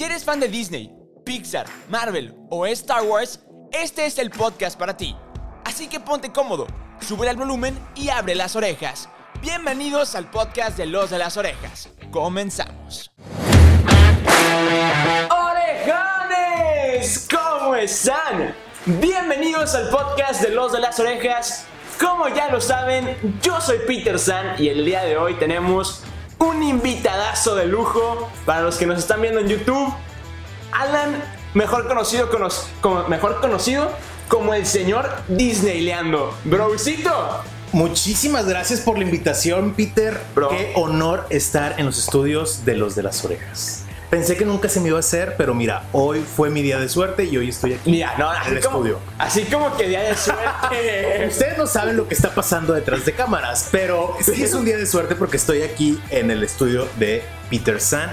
Si eres fan de Disney, Pixar, Marvel o Star Wars, este es el podcast para ti. Así que ponte cómodo, sube el volumen y abre las orejas. Bienvenidos al podcast de Los de las Orejas. Comenzamos. ¡Orejones! ¿Cómo están? Bienvenidos al podcast de Los de las Orejas. Como ya lo saben, yo soy Peter San y el día de hoy tenemos un invitadazo de lujo para los que nos están viendo en YouTube. Alan, mejor conocido, como, mejor conocido como el señor Disneyleando. Brocito. Muchísimas gracias por la invitación, Peter. Qué honor estar en los estudios de los de las orejas. Pensé que nunca se me iba a hacer, pero mira, hoy fue mi día de suerte y hoy estoy aquí mira, no, en el estudio. Así como que día de suerte. Ustedes no saben lo que está pasando detrás de cámaras, pero sí es un día de suerte porque estoy aquí en el estudio de Peter San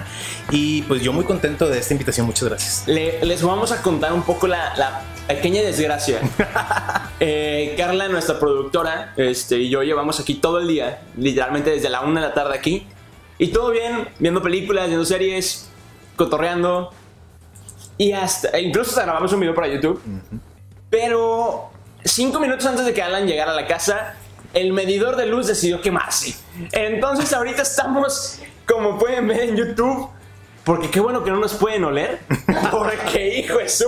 y pues yo muy contento de esta invitación. Muchas gracias. les vamos a contar un poco la, pequeña desgracia. Eh, Carla, nuestra productora, este, y yo llevamos aquí todo el día, literalmente desde la una de la tarde aquí. Y todo bien, viendo películas, viendo series, cotorreando. Y hasta, e incluso hasta grabamos un video para YouTube. Pero cinco minutos antes de que Alan llegara a la casa, el medidor de luz decidió quemarse. Entonces ahorita estamos, como pueden ver en YouTube, porque qué bueno que no nos pueden oler. Porque, hijo de su,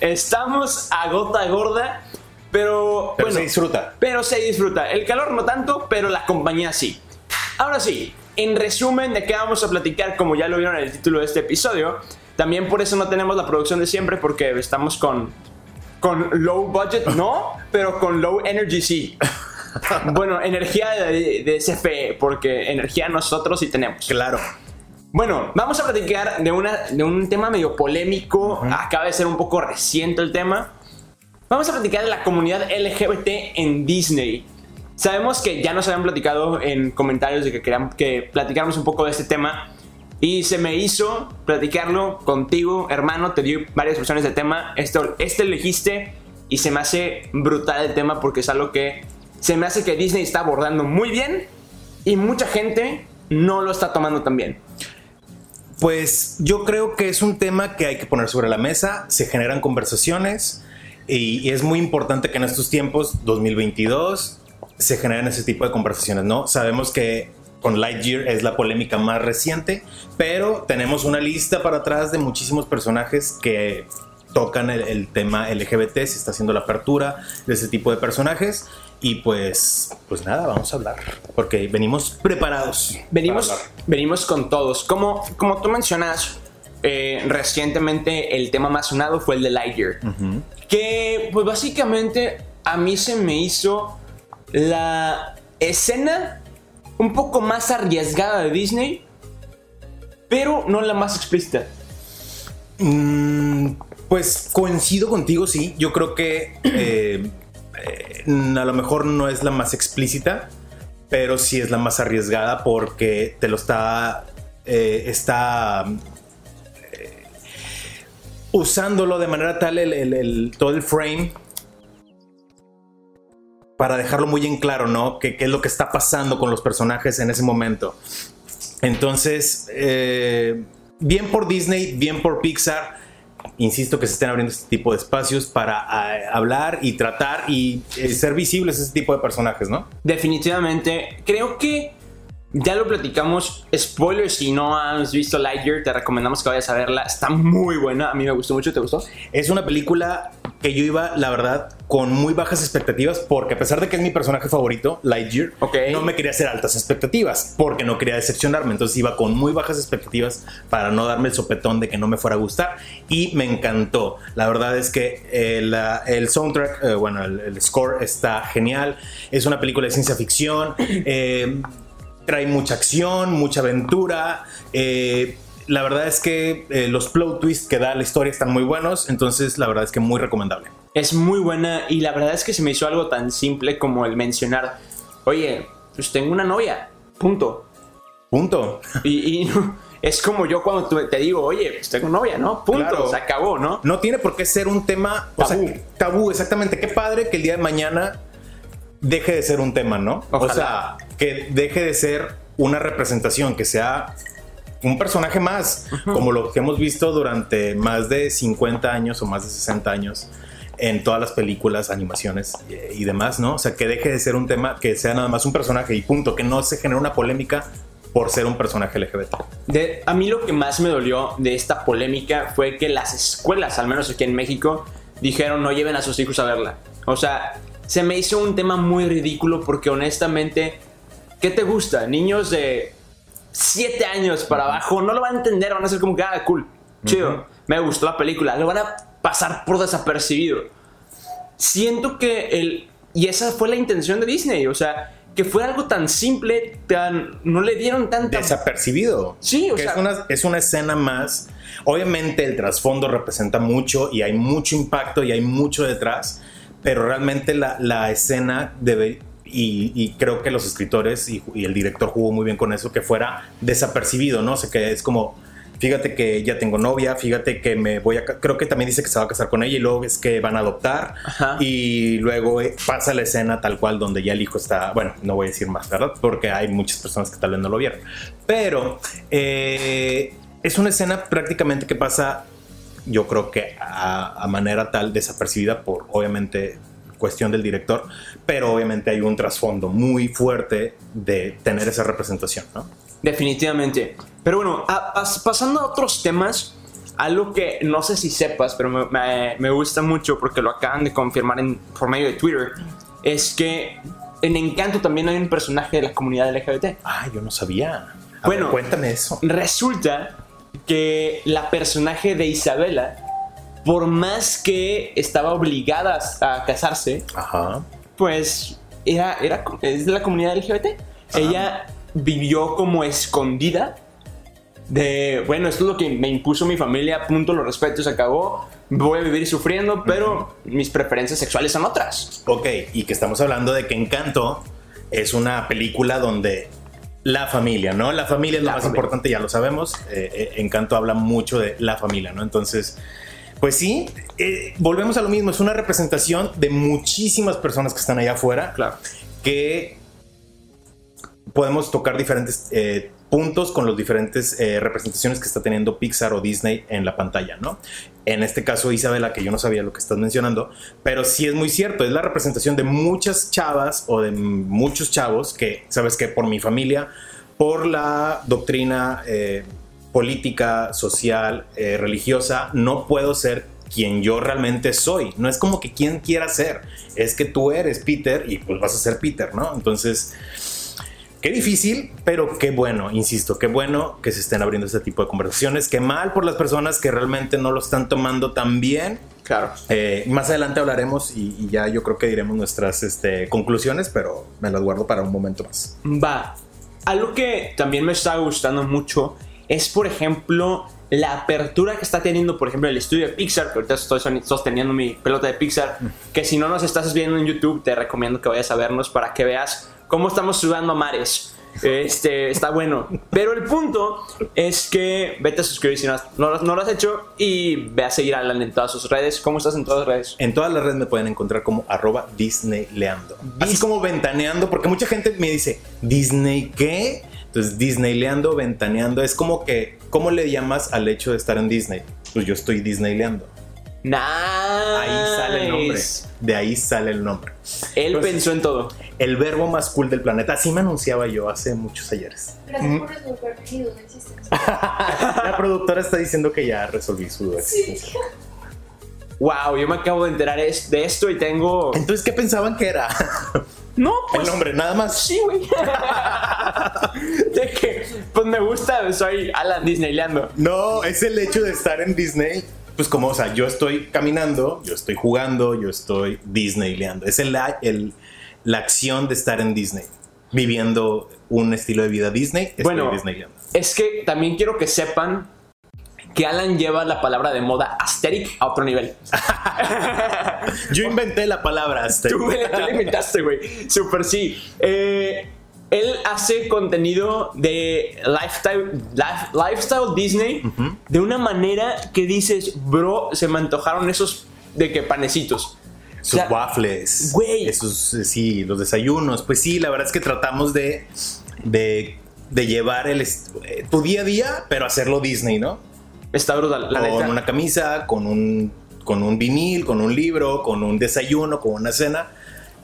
estamos a gota gorda. Pero, pero se disfruta. Pero se disfruta. El calor no tanto, pero la compañía sí. Ahora sí, en resumen de qué vamos a platicar, como ya lo vieron en el título de este episodio, también por eso no tenemos la producción de siempre, porque estamos con, con low budget, no, pero con low energy sí. bueno, energía de, de CFE, porque energía nosotros sí tenemos. Claro. Bueno, vamos a platicar de, una, de un tema medio polémico, acaba de ser un poco reciente el tema. Vamos a platicar de la comunidad LGBT en Disney. Sabemos que ya nos habían platicado en comentarios de que querían que platicáramos un poco de este tema. Y se me hizo platicarlo contigo, hermano. Te di varias opciones de tema. Esto, este elegiste y se me hace brutal el tema porque es algo que se me hace que Disney está abordando muy bien y mucha gente no lo está tomando tan bien. Pues yo creo que es un tema que hay que poner sobre la mesa. Se generan conversaciones y, y es muy importante que en estos tiempos, 2022, se generan ese tipo de conversaciones, ¿no? Sabemos que con Lightyear es la polémica más reciente, pero tenemos una lista para atrás de muchísimos personajes que tocan el, tema LGBT, se está haciendo la apertura de ese tipo de personajes y pues pues nada, vamos a hablar porque venimos preparados. Venimos venimos con todos. Como como tú mencionas, eh, recientemente el tema más sonado fue el de Lightyear, que pues básicamente a mí se me hizo la escena un poco más arriesgada de Disney, pero no la más explícita. Mm, pues coincido contigo, sí. Yo creo que eh, eh, a lo mejor no es la más explícita, pero sí es la más arriesgada porque te lo está. Eh, está. usándolo de manera tal el, todo el frame para dejarlo muy en claro, ¿no? ¿Qué, es lo que está pasando con los personajes en ese momento? Entonces, eh, bien por Disney, bien por Pixar. Insisto que se estén abriendo este tipo de espacios para eh, hablar y tratar y eh, ser visibles ese tipo de personajes, ¿no? Definitivamente. Creo que ya lo platicamos. Spoilers, si no has visto Lightyear, te recomendamos que vayas a verla. Está muy buena. A mí me gustó mucho. ¿Te gustó? Es una película que yo iba, la verdad, con muy bajas expectativas, porque a pesar de que es mi personaje favorito, Lightyear, no me quería hacer altas expectativas, porque no quería decepcionarme. Entonces iba con muy bajas expectativas para no darme el sopetón de que no me fuera a gustar. Y me encantó. La verdad es que el, el soundtrack, eh, bueno, el, score está genial. Es una película de ciencia ficción. Eh, trae mucha acción, mucha aventura. Eh, la verdad es que eh, los plot twists que da la historia están muy buenos, entonces la verdad es que muy recomendable. Es muy buena y la verdad es que se me hizo algo tan simple como el mencionar, oye, pues tengo una novia, punto. Punto. Y, es como yo cuando te digo, oye, pues tengo novia, ¿no? Punto, se acabó, ¿no? No tiene por qué ser un tema tabú. tabú, exactamente. Qué padre que el día de mañana deje de ser un tema, ¿no? O sea, que deje de ser una representación, que sea un personaje más, como lo que hemos visto durante más de 50 años o más de 60 años en todas las películas, animaciones y demás, ¿no? O sea, que deje de ser un tema, que sea nada más un personaje y punto, que no se genere una polémica por ser un personaje LGBT. De, a mí lo que más me dolió de esta polémica fue que las escuelas, al menos aquí en México, dijeron no lleven a sus hijos a verla. O sea, se me hizo un tema muy ridículo porque honestamente, ¿qué te gusta? Niños de 7 años para abajo no lo van a entender, van a ser como que, ah, cool, chido, me gustó la película, lo van a pasar por desapercibido. Siento que el... Y esa fue la intención de Disney, o sea, que fue algo tan simple, tan... No le dieron tanta... Desapercibido. Sí, o sea... Es una, es una escena más... Obviamente el trasfondo representa mucho y hay mucho impacto y hay mucho detrás, pero realmente la, la escena debe, y, creo que los escritores y, y, el director jugó muy bien con eso, que fuera desapercibido, ¿no? O sea, que es como, fíjate que ya tengo novia, fíjate que me voy a, creo que también dice que se va a casar con ella y luego es que van a adoptar y luego eh, pasa la escena tal cual donde ya el hijo está, bueno, no voy a decir más, ¿verdad? Porque hay muchas personas que tal vez no lo vieron, pero eh, es una escena prácticamente que pasa, yo creo que a, a manera tal desapercibida por obviamente cuestión del director, pero obviamente hay un trasfondo muy fuerte de tener esa representación, ¿no? Definitivamente. Pero bueno, pasando a otros temas, algo que no sé si sepas, pero me, gusta mucho porque lo acaban de confirmar en, por medio de Twitter, es que en Encanto también hay un personaje de la comunidad LGBT. Ah, yo no sabía. bueno, cuéntame eso. Resulta que la personaje de Isabela, por más que estaba obligada a casarse, pues era, era, es de la comunidad LGBT. Ella vivió como escondida de, bueno, esto es lo que me impuso mi familia, punto, lo respeto, se acabó, voy a vivir sufriendo, pero mis preferencias sexuales son otras. Ok, y que estamos hablando de que Encanto es una película donde la familia, ¿no? La familia es lo más importante, ya lo sabemos. Eh, eh, Encanto habla mucho de la familia, ¿no? Entonces, pues sí, eh, volvemos a lo mismo, es una representación de muchísimas personas que están allá afuera, claro. que podemos tocar diferentes eh, puntos con las diferentes eh, representaciones que está teniendo Pixar o Disney en la pantalla, ¿no? En este caso, Isabela, que yo no sabía lo que estás mencionando, pero sí es muy cierto, es la representación de muchas chavas o de muchos chavos que, sabes que por mi familia, por la doctrina eh, política, social, religiosa, no puedo ser quien yo realmente soy. No es como que quien quiera ser, es que tú eres Peter y pues vas a ser Peter, ¿no? Entonces Qué difícil, pero qué bueno, insisto, qué bueno que se estén abriendo este tipo de conversaciones. Qué mal por las personas que realmente no lo están tomando tan bien. Claro. Eh, más adelante hablaremos y, ya yo creo que diremos nuestras este, conclusiones, pero me las guardo para un momento más. Va. Algo que también me está gustando mucho es, por ejemplo, la apertura que está teniendo, por ejemplo, el estudio de Pixar, que ahorita estoy sosteniendo mi pelota de Pixar, que si no nos estás viendo en YouTube, te recomiendo que vayas a vernos para que veas cómo estamos sudando a mares. Este, está bueno. Pero el punto es que vete a suscribir si no, lo has hecho y ve a seguir a Alan en todas sus redes. ¿Cómo estás en todas las redes? En todas las redes me pueden encontrar como arroba Disneyleando. Así como ventaneando, porque mucha gente me dice, ¿Disney qué? Entonces, Disneyleando, ventaneando, es como que, ¿cómo le llamas al hecho de estar en Disney? Pues yo estoy Disneyleando. Nice. Ahí sale el nombre. De ahí sale el nombre. Él pensó en todo. El verbo más cool del planeta. Así me anunciaba yo hace muchos ayeres. Gracias por resolver mi duda La productora está diciendo que ya resolví su duda. Sí. Wow, yo me acabo de enterar de esto y tengo. Entonces, ¿qué pensaban que era? No, pues. El nombre, nada más. Sí, güey. de que, pues me gusta, soy Alan Disneyleando. No, es el hecho de estar en Disney pues como, o sea, yo estoy caminando, yo estoy jugando, yo estoy Disneyleando. Es el, la acción de estar en Disney, viviendo un estilo de vida Disney. bueno, es que también quiero que sepan que Alan lleva la palabra de moda aesthetic a otro nivel. yo inventé la palabra aesthetic. Tú, la inventaste, güey. Super sí. Eh, él hace contenido de lifestyle, lifestyle Disney de una manera que dices, bro, se me antojaron esos de que panecitos. Sus waffles. Güey. Esos, sí, los desayunos. Pues sí, la verdad es que tratamos de, de de llevar el, eh, tu día a día, pero hacerlo Disney, ¿no? Está brutal, la Con una camisa, con un, con un vinil, con un libro, con un desayuno, con una cena.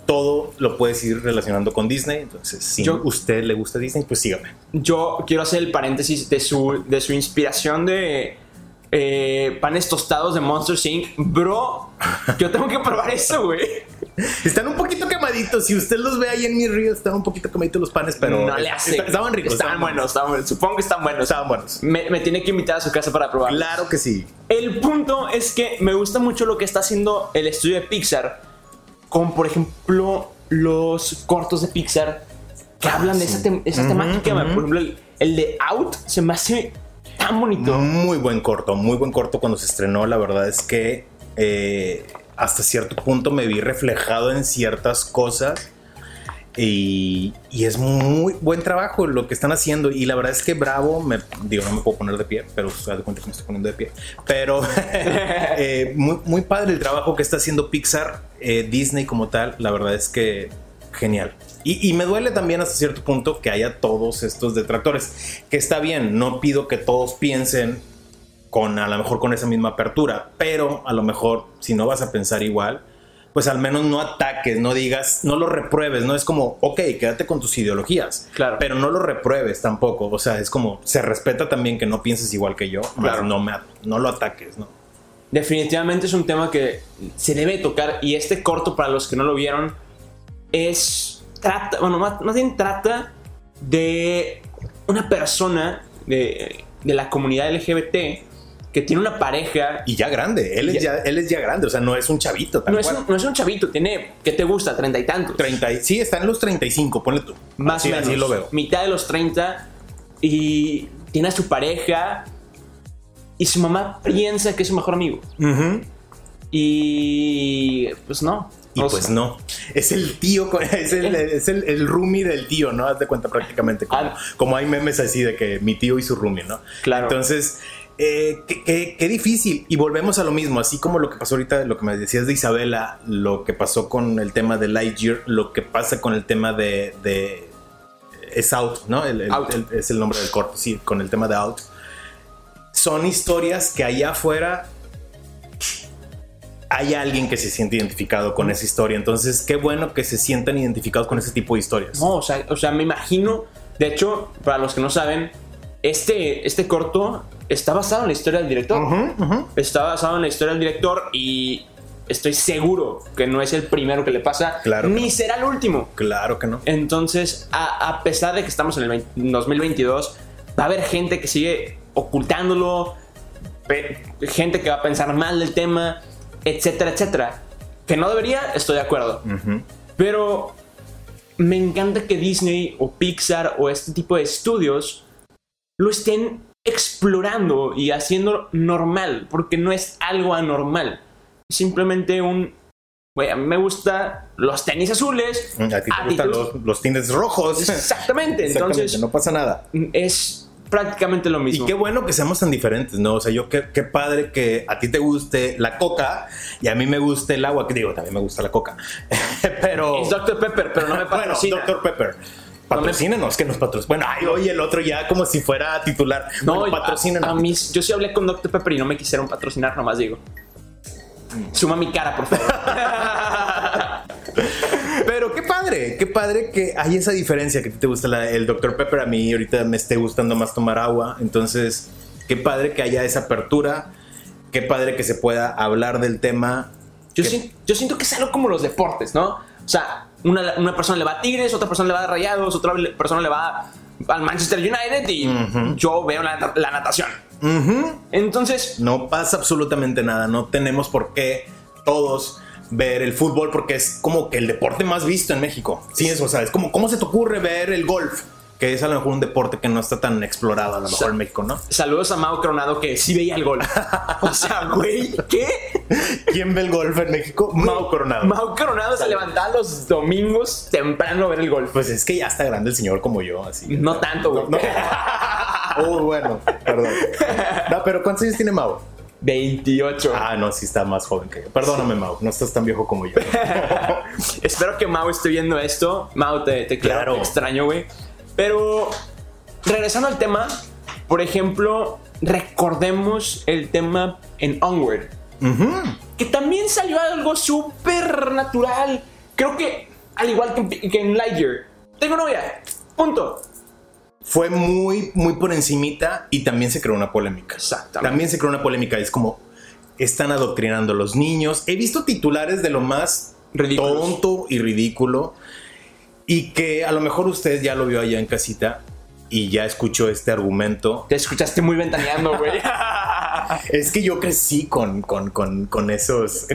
Todo lo puedes ir relacionando con Disney. Entonces, si a usted le gusta Disney, pues sígame. Yo quiero hacer el paréntesis de su, de su inspiración de eh, panes tostados de Monster Inc. Bro, yo tengo que probar eso, güey. Están un poquito quemaditos. Si usted los ve ahí en mi río, están un poquito quemaditos los panes, pero. No le hace. Estaban ricos. Estaban, buenos, supongo que están buenos. Estaban buenos. Me, tiene que invitar a su casa para probar. Claro que sí. El punto es que me gusta mucho lo que está haciendo el estudio de Pixar. Con, por ejemplo, los cortos de Pixar que hablan de esa, temática. Por ejemplo, el de Out se me hace tan bonito. Muy buen corto, muy buen corto cuando se estrenó. La verdad es que eh, hasta cierto punto me vi reflejado en ciertas cosas. Y, es muy buen trabajo lo que están haciendo. Y la verdad es que bravo, me, digo, no me puedo poner de pie, pero se da cuenta que me estoy poniendo de pie. Pero eh, muy, muy, padre el trabajo que está haciendo Pixar, eh, Disney como tal. La verdad es que genial. Y, me duele también hasta cierto punto que haya todos estos detractores. Que está bien, no pido que todos piensen con a lo mejor con esa misma apertura, pero a lo mejor si no vas a pensar igual, pues al menos no ataques, no digas, no lo repruebes, no es como, ok, quédate con tus ideologías, claro. pero no lo repruebes tampoco, o sea, es como, se respeta también que no pienses igual que yo, claro. no, me, no lo ataques, ¿no? Definitivamente es un tema que se debe tocar y este corto, para los que no lo vieron, es trata, bueno, más, bien trata de una persona de, la comunidad LGBT que tiene una pareja. Y ya grande, él es ya, él es ya grande, o sea, no es un chavito. no, Es un, no es un chavito, tiene, ¿qué te gusta? Treinta y tantos. sí, está en los 35, ponle tú. Más o menos. Así lo veo. Mitad de los 30 y tiene a su pareja y su mamá piensa que es su mejor amigo. Y pues no, y pues no. Es el tío, es el, es el, el, roomie del tío, ¿no? Haz de cuenta prácticamente. Ah. Como, hay memes así de que mi tío y su roomie, ¿no? Claro. Entonces, eh, qué, difícil. Y volvemos a lo mismo, así como lo que pasó ahorita, lo que me decías de Isabela, lo que pasó con el tema de Lightyear, lo que pasa con el tema de. de es Out, ¿no? es el nombre del corto, sí, con el tema de Out. Son historias que allá afuera hay alguien que se siente identificado con esa historia. Entonces, qué bueno que se sientan identificados con ese tipo de historias. No, o sea, o sea me imagino. De hecho, para los que no saben, este, este corto está basado en la historia del director. Está basado en la historia del director y estoy seguro que no es el primero que le pasa, claro ni será el último. Claro que no. Entonces, a, pesar de que estamos en el 2022, va a haber gente que sigue ocultándolo, gente que va a pensar mal del tema etcétera, etcétera. Que no debería, estoy de acuerdo. Pero me encanta que Disney o Pixar o este tipo de estudios lo estén explorando y haciendo normal, porque no es algo anormal. Simplemente un... mí me gustan los tenis azules. A ti te gustan los, los, tenis rojos. Exactamente, entonces... No pasa nada. Es prácticamente lo mismo. Y qué bueno que seamos tan diferentes, ¿no? O sea, yo qué, padre que a ti te guste la coca y a mí me guste el agua, que digo, también me gusta la coca. pero... Es Dr. Pepper, pero no me patrocina. Bueno, Dr. Pepper. Patrocínenos, que nos patrocina. Bueno, ay, oye, el otro ya como si fuera titular. No, bueno. A, mí, yo sí hablé con Dr. Pepper y no me quisieron patrocinar, nomás digo. Suma mi cara, por favor. Pero qué padre, qué padre que hay esa diferencia que te gusta el Dr. Pepper. A mí ahorita me esté gustando más tomar agua. Entonces, qué padre que haya esa apertura. Qué padre que se pueda hablar del tema. Yo, yo siento que es algo como los deportes, ¿no? O sea, una, persona le va a Tigres, otra persona le va a Rayados, otra persona le va al Manchester United y yo veo la, natación. Entonces... No pasa absolutamente nada, no tenemos por qué todos ver el fútbol porque es como que el deporte más visto en México. Sí, eso, ¿sabes? Como, ¿Cómo se te ocurre ver el golf? Que es a lo mejor un deporte que no está tan explorado a lo mejor en México, ¿no? Saludos a Mau Coronado que sí veía el golf. o sea, güey, ¿qué? ¿Quién ve el golf en México? Mau Coronado. Mau Coronado se levantaba los domingos temprano a ver el golf. Pues es que ya está grande el señor como yo, así. No tanto, güey. oh, bueno, perdón. No, pero ¿cuántos años tiene Mau? 28. Ah, no, sí está más joven que yo. Perdóname, Mau, no estás tan viejo como yo. Espero que Mau esté viendo esto. Mau, te, te claro. extraño, güey. Pero regresando al tema, por ejemplo, recordemos el tema en Onward. Que también salió algo súper natural. Creo que, al igual que, que en Lightyear, tengo novia. Punto fue muy, muy por encimita y también se creó una polémica. Exactamente. También se creó una polémica. Es como, están adoctrinando a los niños. He visto titulares de lo más tonto y ridículo. Y que a lo mejor usted ya lo vio allá en casita y ya escuchó este argumento. Te escuchaste muy ventaneando, güey. es que yo crecí con, con, con, con esos.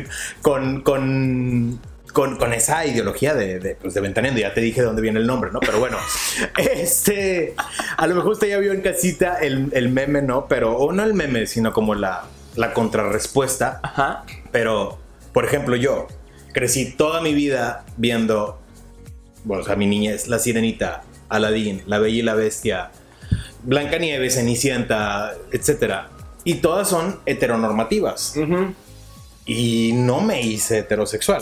Con, con con, esa ideología de, de, pues de ventaneando. Ya te dije de dónde viene el nombre, ¿no? Pero bueno, este, a lo mejor usted ya vio en casita el, el meme, ¿no? Pero, o no el meme, sino como la, la contrarrespuesta. Ajá. Pero, por ejemplo, yo crecí toda mi vida viendo, bueno, o sea, mi niñez, La Sirenita, Aladdin, La Bella y la Bestia, Blancanieves, Cenicienta, etcétera. Y todas son heteronormativas. Ajá y no me hice heterosexual.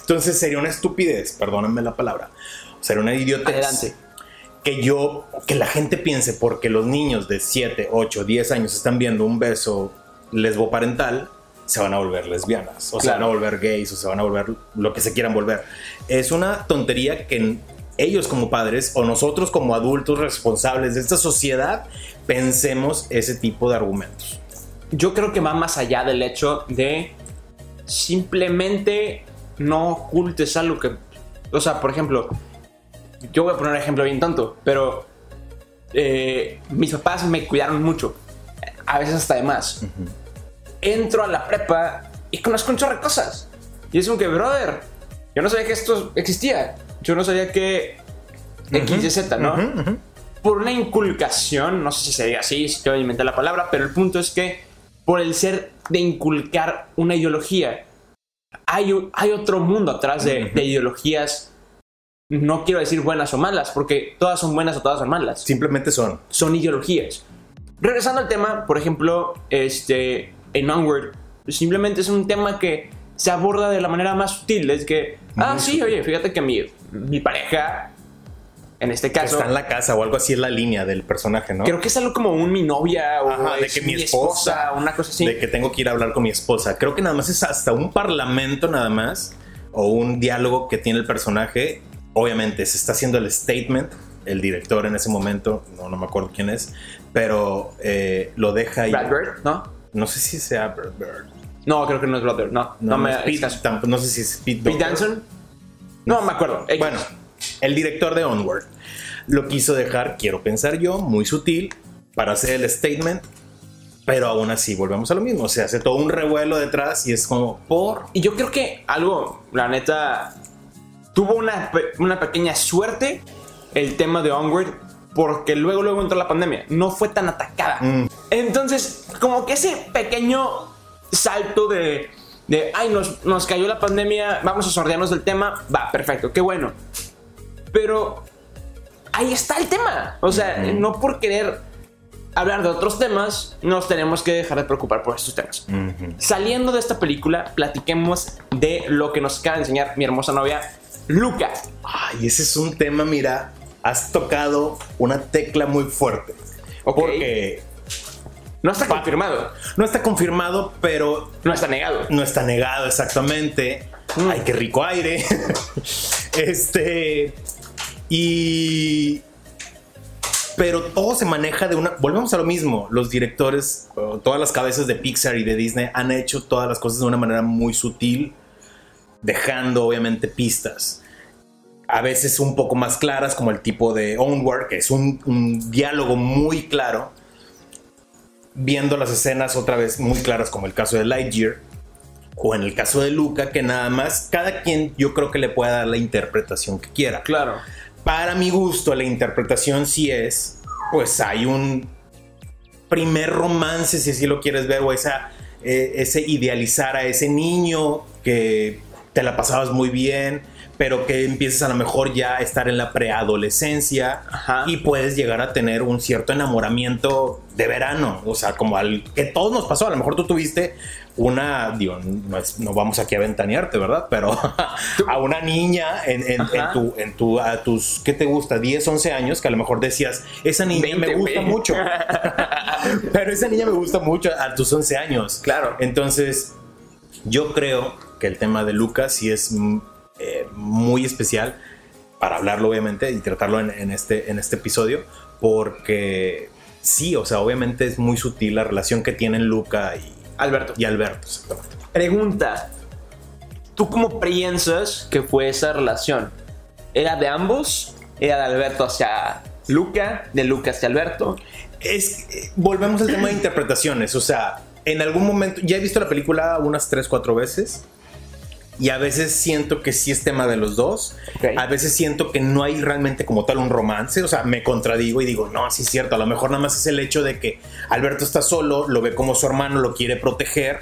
Entonces sería una estupidez, perdónenme la palabra, sería una idiotez. Adelante. Que yo, que la gente piense porque los niños de 7, 8, 10 años están viendo un beso lesboparental, se van a volver lesbianas, o se van a volver gays, o se van a volver lo que se quieran volver. Es una tontería que ellos como padres o nosotros como adultos responsables de esta sociedad pensemos ese tipo de argumentos. Yo creo que va más allá del hecho de simplemente no ocultes algo que... O sea, por ejemplo, yo voy a poner un ejemplo bien tonto, pero eh, mis papás me cuidaron mucho, a veces hasta de más. Entro a la prepa y conozco un chorro de cosas. Y es un que, brother, yo no sabía que esto existía. Yo no sabía que X y Z, ¿no? Por una inculcación, no sé si se diga así, si te voy a inventar la palabra, pero el punto es que por el ser de inculcar una ideología. Hay, hay otro mundo atrás de, ideologías, no quiero decir buenas o malas, porque todas son buenas o todas son malas. Simplemente son. Son ideologías. Regresando al tema, por ejemplo, este, en Onward, simplemente es un tema que se aborda de la manera más sutil. Es que, ah, sí, oye, fíjate que mi, mi pareja en este caso. está en la casa o algo así es la línea del personaje, ¿no? Creo que es algo como un mi novia o de que mi esposa, una cosa así. De que tengo que ir a hablar con mi esposa. Creo que nada más es hasta un parlamento, nada más, o un diálogo que tiene el personaje. Obviamente se está haciendo el statement, el director en ese momento, no, no me acuerdo quién es, pero eh, lo deja ahí. Brad Bird, ¿no? No sé si sea Bird. No, creo que no es Brad Bird, no. No, me. no sé si es Pete, Pete Danson. No, me acuerdo. Bueno el director de Onward lo quiso dejar, quiero pensar yo, muy sutil para hacer el statement, pero aún así volvemos a lo mismo. Se hace todo un revuelo detrás y es como por. Y yo creo que algo, la neta, tuvo una, una pequeña suerte el tema de Onward porque luego luego entró la pandemia, no fue tan atacada. Mm. Entonces, como que ese pequeño salto de de ay, nos, nos cayó la pandemia, vamos a sordearnos del tema, va, perfecto, qué bueno. Pero ahí está el tema. O sea, no por querer hablar de otros temas, nos tenemos que dejar de preocupar por estos temas. Saliendo de esta película, platiquemos de lo que nos acaba de enseñar mi hermosa novia, Luca. Ay, ese es un tema, mira, has tocado una tecla muy fuerte. Porque no está confirmado. No está confirmado, pero. No está negado. No está negado, exactamente. Mm. Ay, qué rico aire. este. Y... Pero todo se maneja de una... Volvemos a lo mismo. Los directores, todas las cabezas de Pixar y de Disney han hecho todas las cosas de una manera muy sutil, dejando obviamente pistas. A veces un poco más claras, como el tipo de Onward, que es un, un diálogo muy claro. Viendo las escenas otra vez muy claras, como el caso de Lightyear o en el caso de Luca, que nada más cada quien yo creo que le pueda dar la interpretación que quiera. Claro para mi gusto, la interpretación sí es, pues hay un primer romance, si así lo quieres ver, o esa, eh, ese idealizar a ese niño que te la pasabas muy bien, pero que empieces a lo mejor ya a estar en la preadolescencia y puedes llegar a tener un cierto enamoramiento de verano, o sea, como al que todos nos pasó, a lo mejor tú tuviste una, digo, no, vamos aquí a ventanearte, ¿verdad? Pero a una niña en, tu, en tu, a tus, ¿qué te gusta? 10, 11 años, que a lo mejor decías, esa niña me gusta mucho. Pero esa niña me gusta mucho a tus 11 años. Claro. Entonces, yo creo que el tema de Lucas sí es mm, eh, muy especial para hablarlo, obviamente, y tratarlo en, este, en este episodio, porque sí, o sea, obviamente es muy sutil la relación que tienen Luca y Alberto. Y Alberto, Pregunta. ¿Tú cómo piensas que fue esa relación? ¿Era de ambos? ¿Era de Alberto hacia Luca? ¿De Luca hacia Alberto? Es, volvemos al tema de interpretaciones. O sea, en algún momento, ya he visto la película unas 3, 4 veces. Y a veces siento que sí es tema de los dos. A veces siento que no hay realmente como tal un romance. O sea, me contradigo y digo, no, sí es cierto. A lo mejor nada más es el hecho de que Alberto está solo, lo ve como su hermano, lo quiere proteger.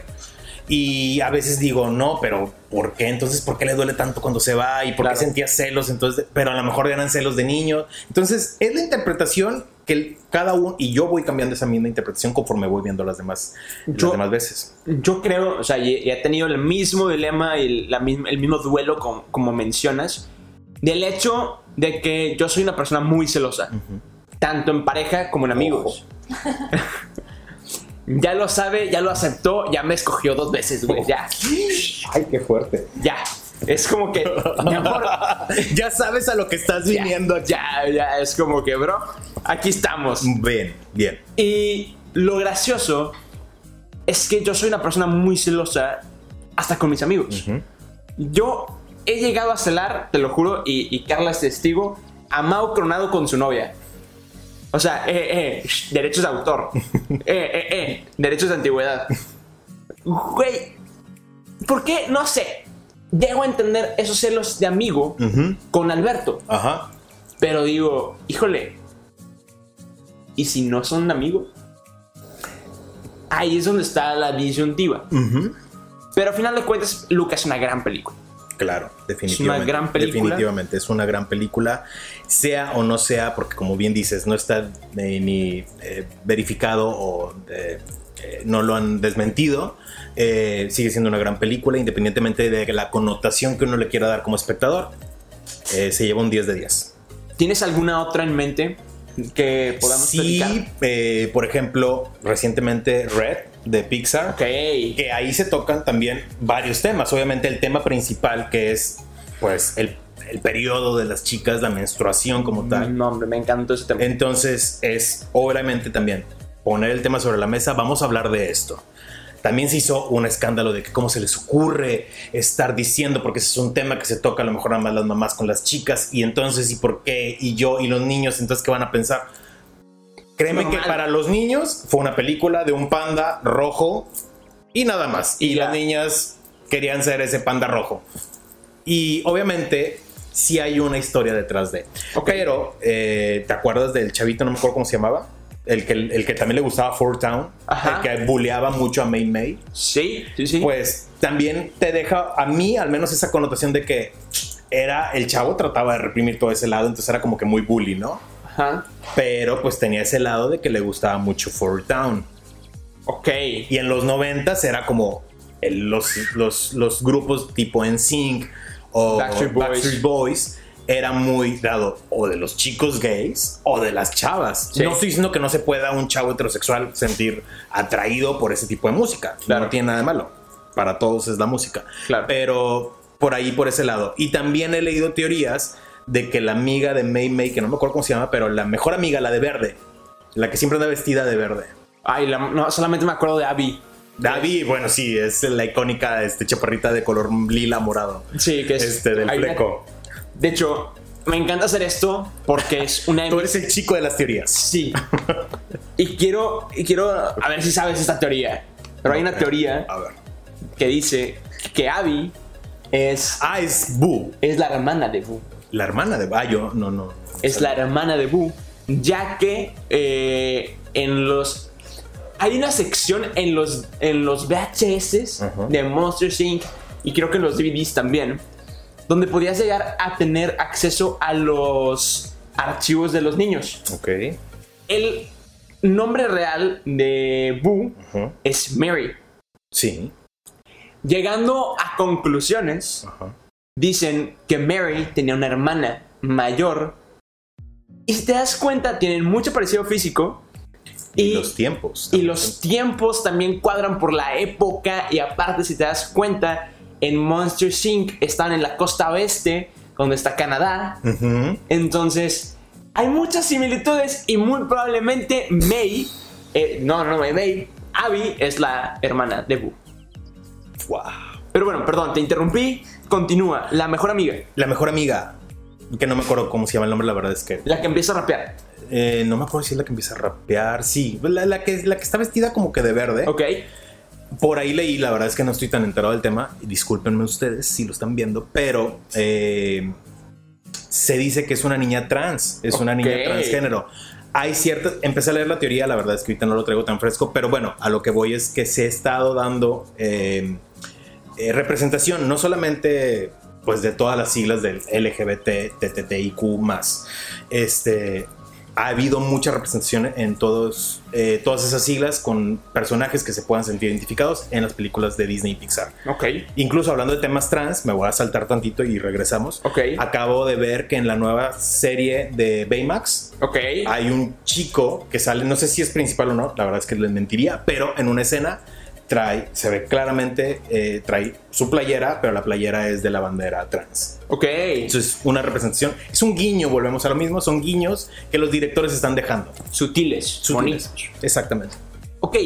Y a veces digo, no, pero ¿por qué? Entonces, ¿por qué le duele tanto cuando se va? ¿Y por qué sentía celos? Entonces, pero a lo mejor eran celos de niño. Entonces, es la interpretación que cada uno, y yo voy cambiando esa misma interpretación conforme voy viendo las demás, las demás veces. Yo creo, o sea, y, he tenido el mismo dilema y la el mismo duelo como, mencionas, del hecho de que yo soy una persona muy celosa, tanto en pareja como en amigos. ya lo sabe, ya lo aceptó, ya me escogió dos veces, güey, ya. Ay, qué fuerte. Ya. Es como que, ya sabes a lo que estás viniendo Ya, ya, es como que, bro, aquí estamos. Bien, bien. Y lo gracioso es que yo soy una persona muy celosa hasta con mis amigos. Yo he llegado a celar, te lo juro, y, Carla es testigo, a Mau Coronado con su novia. O sea, eh, eh, derechos de autor. eh, eh, eh, derechos de antigüedad. Güey, ¿por qué? No sé llego a entender esos celos de amigo con Alberto. Ajá. Pero digo, híjole, ¿y si no son amigos? Ahí es donde está la disyuntiva. Pero al final de cuentas, Lucas es una gran película. Claro, definitivamente. Es una gran película. Definitivamente, es una gran película. Sea o no sea, porque como bien dices, no está ni eh, verificado o eh, no lo han desmentido. Eh, sigue siendo una gran película, independientemente de la connotación que uno le quiera dar como espectador. Eh, se lleva un 10 de 10. ¿Tienes alguna otra en mente que podamos Sí, eh, por ejemplo, recientemente Red de Pixar. Que ahí se tocan también varios temas. Obviamente el tema principal que es pues el, el periodo de las chicas, la menstruación como tal. No, hombre, me encantó ese tema. Entonces es obviamente también poner el tema sobre la mesa, vamos a hablar de esto. También se hizo un escándalo de que cómo se les ocurre estar diciendo, porque ese es un tema que se toca a lo mejor nada más las mamás con las chicas, y entonces, ¿y por qué? Y yo y los niños, entonces, ¿qué van a pensar? Créeme que para los niños fue una película de un panda rojo y nada más. Y, las niñas querían ser ese panda rojo. Y obviamente sí hay una historia detrás de. Pero, eh, ¿te acuerdas del chavito? No me acuerdo cómo se llamaba el que, el que también le gustaba Four Town, el que bulleaba mucho a May May. Sí, sí, sí. Pues también te deja, a mí al menos esa connotación de que era el chavo trataba de reprimir todo ese lado, entonces era como que muy bully, ¿no? Ajá. Pero pues tenía ese lado de que le gustaba mucho Four Town. Ok. Y en los noventas era como los, los, los, grupos tipo NSYNC o Backstreet Boys era muy dado o de los chicos gays o de las chavas. No estoy diciendo que no se pueda un chavo heterosexual sentir atraído por ese tipo de música. Claro. No tiene nada de malo. Para todos es la música. Claro. Pero por ahí, por ese lado. Y también he leído teorías de que la amiga de May May, que no me acuerdo cómo se llama, pero la mejor amiga, la de verde, la que siempre anda vestida de verde. Ay, no, solamente me acuerdo de Abby. Abby, bueno, sí, es la icónica este, chaparrita de color lila morado. Sí, que es. Este, del fleco. De hecho, me encanta hacer esto porque es una... Tú eres el chico de las teorías. Sí. y quiero, y quiero a ver si sabes esta teoría. Pero hay una teoría que dice que Abby es... Ah, es Boo. Es la hermana de Boo. La hermana de Boo. Ah, yo no, no. Es la hermana de Boo. Ya que eh, en los... Hay una sección en los, en los VHS de Monsters Inc. Y creo que en los DVDs también donde podías llegar a tener acceso a los archivos de los niños. Ok. El nombre real de Boo es Mary. Sí. Llegando a conclusiones, dicen que Mary tenía una hermana mayor. Y si te das cuenta, tienen mucho parecido físico. Y, los tiempos. Y los tiempos también cuadran por la época. Y aparte, si te das cuenta, en Monster Inc. están en la costa oeste, donde está Canadá. Entonces, hay muchas similitudes y muy probablemente May, eh, no, no, May, Abby es la hermana de Boo. Wow. Pero bueno, perdón, te interrumpí. Continúa. La mejor amiga. La mejor amiga. Que no me acuerdo cómo se llama el nombre, la verdad es que. La que empieza a rapear. Eh, no me acuerdo si es la que empieza a rapear. Sí, la, que, la que está vestida como que de verde. Ok. Por ahí leí, la verdad es que no estoy tan enterado del tema. Discúlpenme ustedes si lo están viendo, pero eh, se dice que es una niña trans, es una niña transgénero. Hay ciertas, empecé a leer la teoría, la verdad es que ahorita no lo traigo tan fresco, pero bueno, a lo que voy es que se ha estado dando eh, eh, representación, no solamente pues de todas las siglas del LGBT, TTTIQ más, este, ha habido mucha representación en todos, eh, todas esas siglas con personajes que se puedan sentir identificados en las películas de Disney y Pixar. Ok. Incluso hablando de temas trans, me voy a saltar tantito y regresamos. Ok. Acabo de ver que en la nueva serie de Baymax okay. hay un chico que sale, no sé si es principal o no, la verdad es que les mentiría, pero en una escena trae, se ve claramente, eh, trae su playera, pero la playera es de la bandera trans. Ok. Entonces, una representación. Es un guiño, volvemos a lo mismo, son guiños que los directores están dejando. Sutiles, Sutiles. Exactamente. Ok.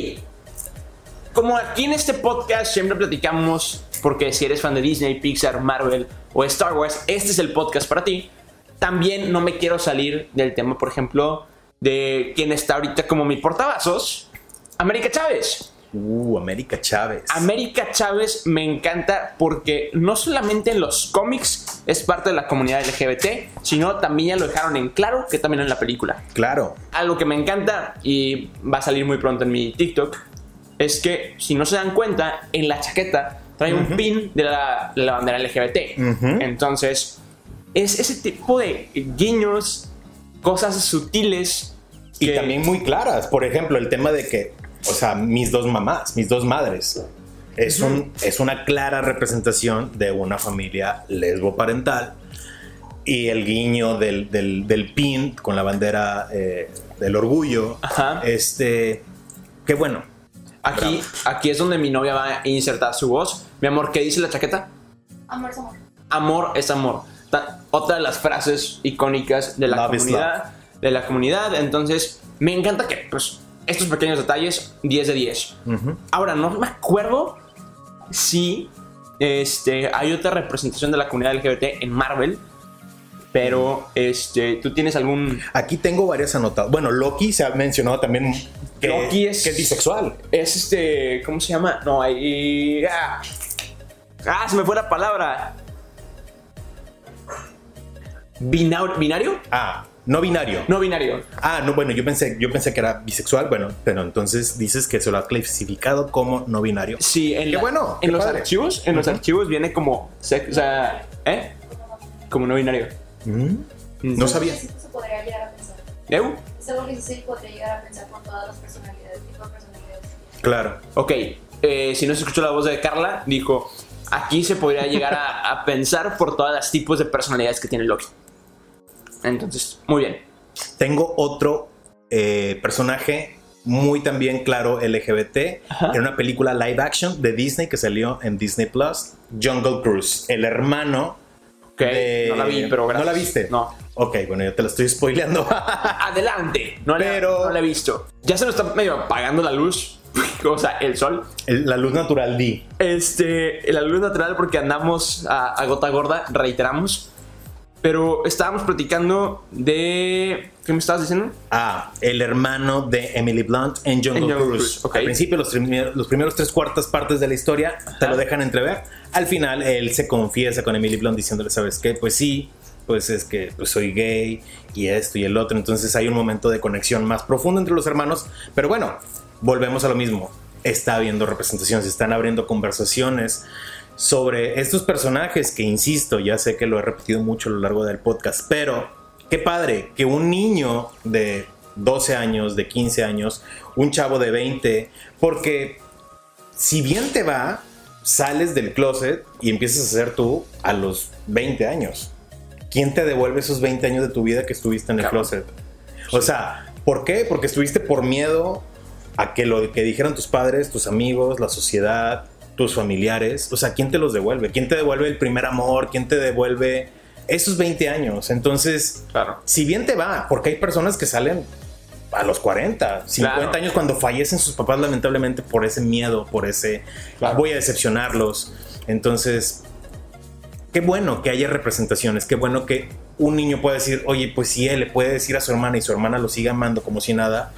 Como aquí en este podcast siempre platicamos, porque si eres fan de Disney, Pixar, Marvel o Star Wars, este es el podcast para ti. También no me quiero salir del tema, por ejemplo, de quien está ahorita como mi portavasos, América Chávez. Uh, América Chávez. América Chávez me encanta porque no solamente en los cómics es parte de la comunidad LGBT, sino también ya lo dejaron en claro que también en la película. Claro. Algo que me encanta y va a salir muy pronto en mi TikTok es que si no se dan cuenta, en la chaqueta trae un pin de la, bandera LGBT. Entonces, es ese tipo de guiños, cosas sutiles. Y también muy claras. Por ejemplo, el tema de que o sea, mis dos mamás, mis dos madres. Es, un, es una clara representación de una familia lesbo-parental y el guiño del, del, pin con la bandera eh, del orgullo. Ajá. Este, qué bueno. Aquí, aquí es donde mi novia va a insertar su voz. Mi amor, ¿qué dice la chaqueta? Amor es amor. Amor es amor. otra de las frases icónicas de la comunidad. De la comunidad. Entonces, me encanta que, pues, estos pequeños detalles, 10 de 10. Ahora, no me acuerdo si este, hay otra representación de la comunidad LGBT en Marvel. Pero, este, ¿tú tienes algún...? Aquí tengo varias anotadas. Bueno, Loki se ha mencionado también que, Loki es, que es bisexual. Es este, ¿cómo se llama? No, hay... Ah, ah se me fue la palabra. ¿Binario? Ah, no binario. No binario. Ah, no, bueno, yo pensé, yo pensé que era bisexual, bueno, pero entonces dices que se lo ha clasificado como no binario. Sí, en, bueno, en los archivos, en los archivos viene como, o sea, ¿eh? Como no binario. Mm. No sabía. Se podría llegar a pensar. ¿Eu? Es algo que sí podría llegar a pensar con todas las personalidades, tipo de personalidades. Claro. Ok, eh, si no se escuchó la voz de Carla, dijo, aquí se podría llegar a, a pensar por todas las tipos de personalidades que tiene Loki. Entonces, muy bien. Tengo otro eh, personaje muy también claro LGBT en una película live action de Disney que salió en Disney Plus, Jungle Cruise, el hermano de... No la vi, pero gracias. ¿No la viste? No. Ok, bueno, ya te lo estoy spoileando. Adelante. No, pero... la, he visto. Ya se nos está medio apagando la luz. o sea, el sol. la luz natural, di. Este, la luz natural porque andamos a gota gorda, reiteramos. Pero estábamos platicando de. ¿Qué me estabas diciendo? Ah, el hermano de Emily Blunt en Jungle, Cruise. Al principio, los, los, primeros tres cuartas partes de la historia te lo dejan entrever. Al final, él se confiesa con Emily Blunt diciéndole, ¿sabes qué? Pues sí, pues es que pues soy gay y esto y el otro. Entonces hay un momento de conexión más profundo entre los hermanos. Pero bueno, volvemos a lo mismo. Está habiendo representaciones, están abriendo conversaciones sobre estos personajes que, insisto, ya sé que lo he repetido mucho a lo largo del podcast, pero qué padre que un niño de 12 años, de 15 años, un chavo de 20, porque si bien te va, sales del closet y empiezas a ser tú a los 20 años. ¿Quién te devuelve esos 20 años de tu vida que estuviste en el closet? O sea, ¿por qué? Porque estuviste por miedo a que lo que dijeran tus padres, tus amigos, la sociedad, tus familiares. O sea, ¿quién te los devuelve? ¿Quién te devuelve el primer amor? ¿Quién te devuelve esos 20 años? Entonces, claro. si bien te va, porque hay personas que salen a los 40, 50 años cuando fallecen sus papás lamentablemente por ese miedo, por ese voy a decepcionarlos. Entonces, qué bueno que haya representaciones, qué bueno que un niño pueda decir, oye, pues si él le puede decir a su hermana y su hermana lo sigue amando como si nada,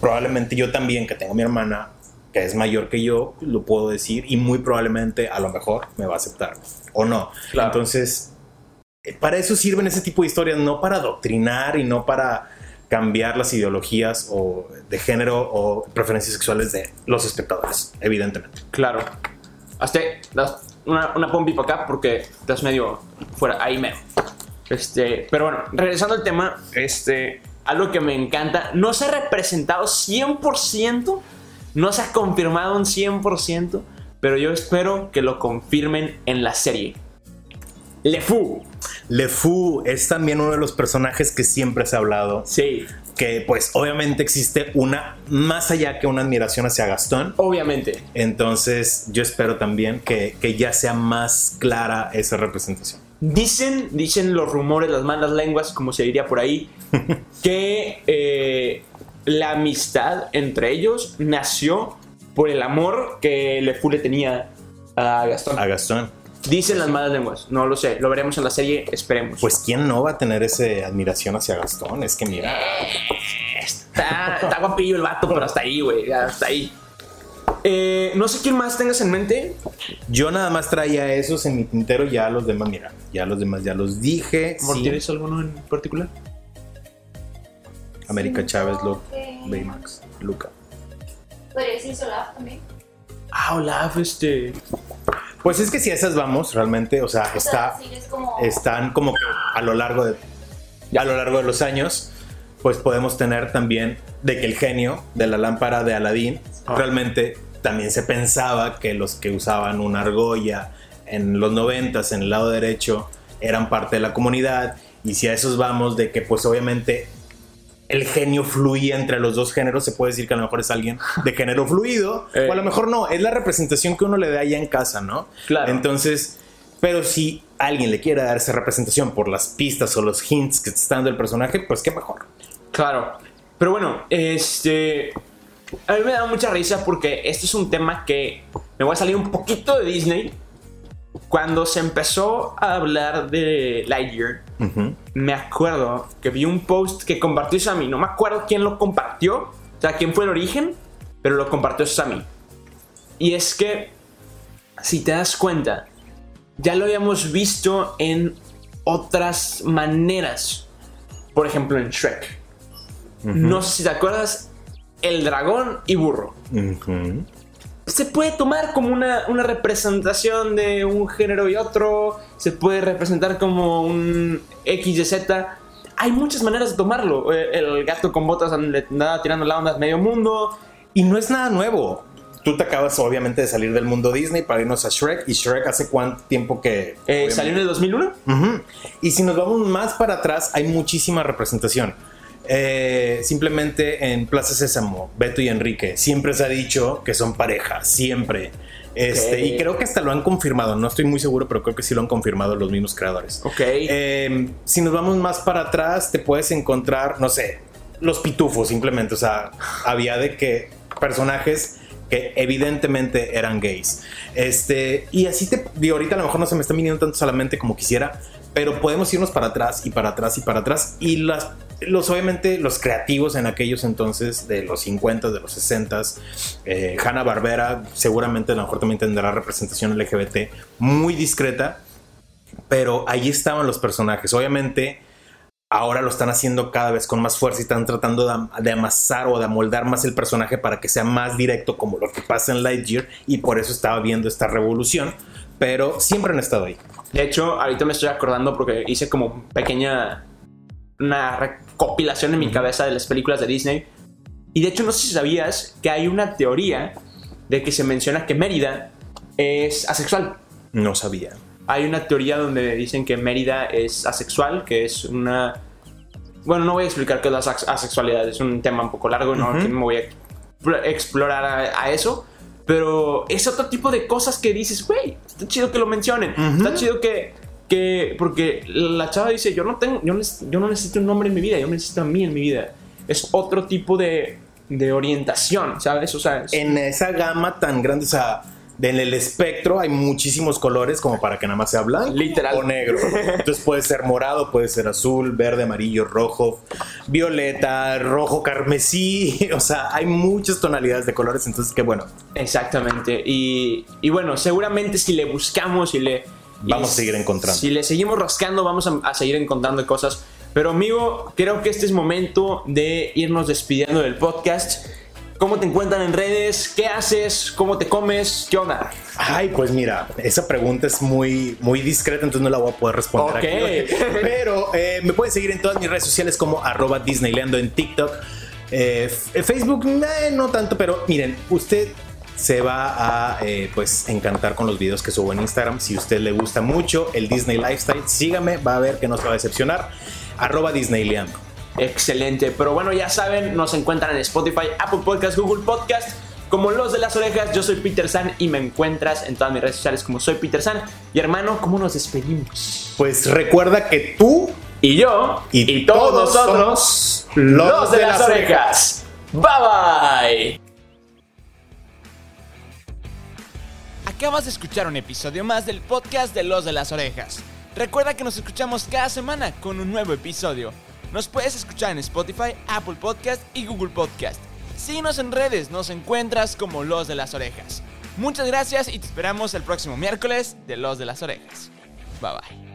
probablemente yo también, que tengo mi hermana, que es mayor que yo, lo puedo decir y muy probablemente a lo mejor me va a aceptar o no. Entonces, eh, para eso sirven ese tipo de historias, no para adoctrinar y no para cambiar las ideologías o de género o preferencias sexuales de los espectadores, evidentemente. Claro. Hasta una, una pompi para acá porque estás medio fuera, ahí me. Este, pero bueno, regresando al tema, este, algo que me encanta, no se ha representado 100%, no se ha confirmado un 100%, pero yo espero que lo confirmen en la serie. Le Fou. Le Fou es también uno de los personajes que siempre se ha hablado. Sí. Que pues obviamente existe una, más allá que una admiración hacia Gastón. Obviamente. Entonces yo espero también que, ya sea más clara esa representación. Dicen, dicen los rumores, las malas lenguas, como se diría por ahí, que eh, la amistad entre ellos nació por el amor que Le Fou le tenía a Gastón. A Gastón. Dicen las malas lenguas, no lo sé, lo veremos en la serie, esperemos. Pues quién no va a tener esa admiración hacia Gastón, es que mira. Está, está guapillo el vato, pero hasta ahí, güey, hasta ahí. Eh, no sé quién más tengas en mente. Yo nada más traía esos en mi tintero, ya los demás, mira, ya los demás ya los dije. ¿Tienes alguno en particular? América Chávez, Lo, Baymax, Luca. Podría decir Olaf también. Ah, Olaf, este. Pues es que si a esas vamos, realmente, o sea, está, están como que a lo largo de a lo largo de los años, pues podemos tener también de que el genio de la lámpara de Aladín ah. realmente también se pensaba que los que usaban una argolla en los noventas en el lado derecho eran parte de la comunidad y si a esos vamos de que pues obviamente el genio fluía entre los dos géneros, se puede decir que a lo mejor es alguien de género fluido, o a lo eh. mejor no, es la representación que uno le da allá en casa, ¿no? Claro. Entonces, pero si alguien le quiere dar esa representación por las pistas o los hints que está dando el personaje, pues qué mejor. Claro. Pero bueno, este. A mí me da mucha risa porque este es un tema que me voy a salir un poquito de Disney, cuando se empezó a hablar de Lightyear, me acuerdo que vi un post que compartió Sammy. No me acuerdo quién lo compartió, o sea, quién fue el origen, pero lo compartió Sammy. Y es que, si te das cuenta, ya lo habíamos visto en otras maneras. Por ejemplo, en Shrek. No sé si te acuerdas, el dragón y burro se puede tomar como una, representación de un género y otro, se puede representar como un X y Z. Hay muchas maneras de tomarlo. Eh, el gato con botas andaba tirando la onda medio mundo. Y no es nada nuevo. Tú te acabas obviamente de salir del mundo Disney para irnos a Shrek. ¿Y Shrek hace cuánto tiempo que... Eh, ¿Salió en el 2001? Y si nos vamos más para atrás, hay muchísima representación. Eh, simplemente en Plaza Sésamo, Beto y Enrique, siempre se ha dicho que son pareja, siempre. Este, Y creo que hasta lo han confirmado, no estoy muy seguro, pero creo que sí lo han confirmado los mismos creadores. Ok. Em, si nos vamos más para atrás, te puedes encontrar, no sé, los pitufos simplemente, o sea, había de que personajes que evidentemente eran gays. Este, y así te, digo, ahorita a lo mejor no se me está viniendo tanto solamente como quisiera, pero podemos irnos para atrás y para atrás y para atrás y las los obviamente los creativos en aquellos entonces de los 50, de los 60, eh, Hanna Barbera seguramente a lo mejor también tendrá representación LGBT muy discreta, pero ahí estaban los personajes. Obviamente ahora lo están haciendo cada vez con más fuerza y están tratando de, de, amasar o de amoldar más el personaje para que sea más directo como lo que pasa en Lightyear y por eso estaba viendo esta revolución pero siempre han estado ahí. De hecho, ahorita me estoy acordando porque hice como pequeña una recopilación en mi cabeza de las películas de Disney. Y de hecho, no sé si sabías que hay una teoría de que se menciona que Mérida es asexual. No sabía. Hay una teoría donde dicen que Mérida es asexual, que es una... Bueno, no voy a explicar qué es la asexualidad, es un tema un poco largo, no me voy a explorar a, eso. Pero es otro tipo de cosas que dices, güey, está chido que lo mencionen. Está chido que, que. Porque la chava dice: Yo no tengo. Yo, yo no necesito un nombre en mi vida, yo necesito a mí en mi vida. Es otro tipo de, de orientación, ¿sabes? O sea, en esa gama tan grande, o sea en el espectro hay muchísimos colores como para que nada más sea blanco Literal. o negro. Entonces puede ser morado, puede ser azul, verde, amarillo, rojo, violeta, rojo, carmesí. O sea, hay muchas tonalidades de colores, entonces qué bueno. Exactamente. Y, bueno, seguramente si le buscamos y le... Vamos a seguir encontrando. Si le seguimos rascando, vamos a, a seguir encontrando cosas. Pero amigo, creo que este es momento de irnos despidiendo del podcast. ¿Cómo te encuentran en redes? ¿Qué haces? ¿Cómo te comes? ¿Qué onda? Ay, pues mira, esa pregunta es muy, muy discreta, entonces no la voy a poder responder. Aquí. Pero eh, me pueden seguir en todas mis redes sociales como arroba Disneyleando en TikTok. Eh, Facebook, no tanto, pero miren, usted se va a eh, pues encantar con los videos que subo en Instagram. Si a usted le gusta mucho el Disney Lifestyle, sígame, va a ver que no se va a decepcionar. Arroba Disneyleando. Excelente. Pero bueno, ya saben, nos encuentran en Spotify, Apple Podcast, Google Podcast. Como los de las orejas, yo soy Peter San y me encuentras en todas mis redes sociales como soy Peter San. Y hermano, ¿cómo nos despedimos? Pues recuerda que tú y yo y, todos nosotros, los, de, las, orejas. Bye bye. Acabas de escuchar un episodio más del podcast de Los de las Orejas. Recuerda que nos escuchamos cada semana con un nuevo episodio. Nos puedes escuchar en Spotify, Apple Podcast y Google Podcast. Síguenos en redes, nos encuentras como Los de las Orejas. Muchas gracias y te esperamos el próximo miércoles de Los de las Orejas. Bye bye.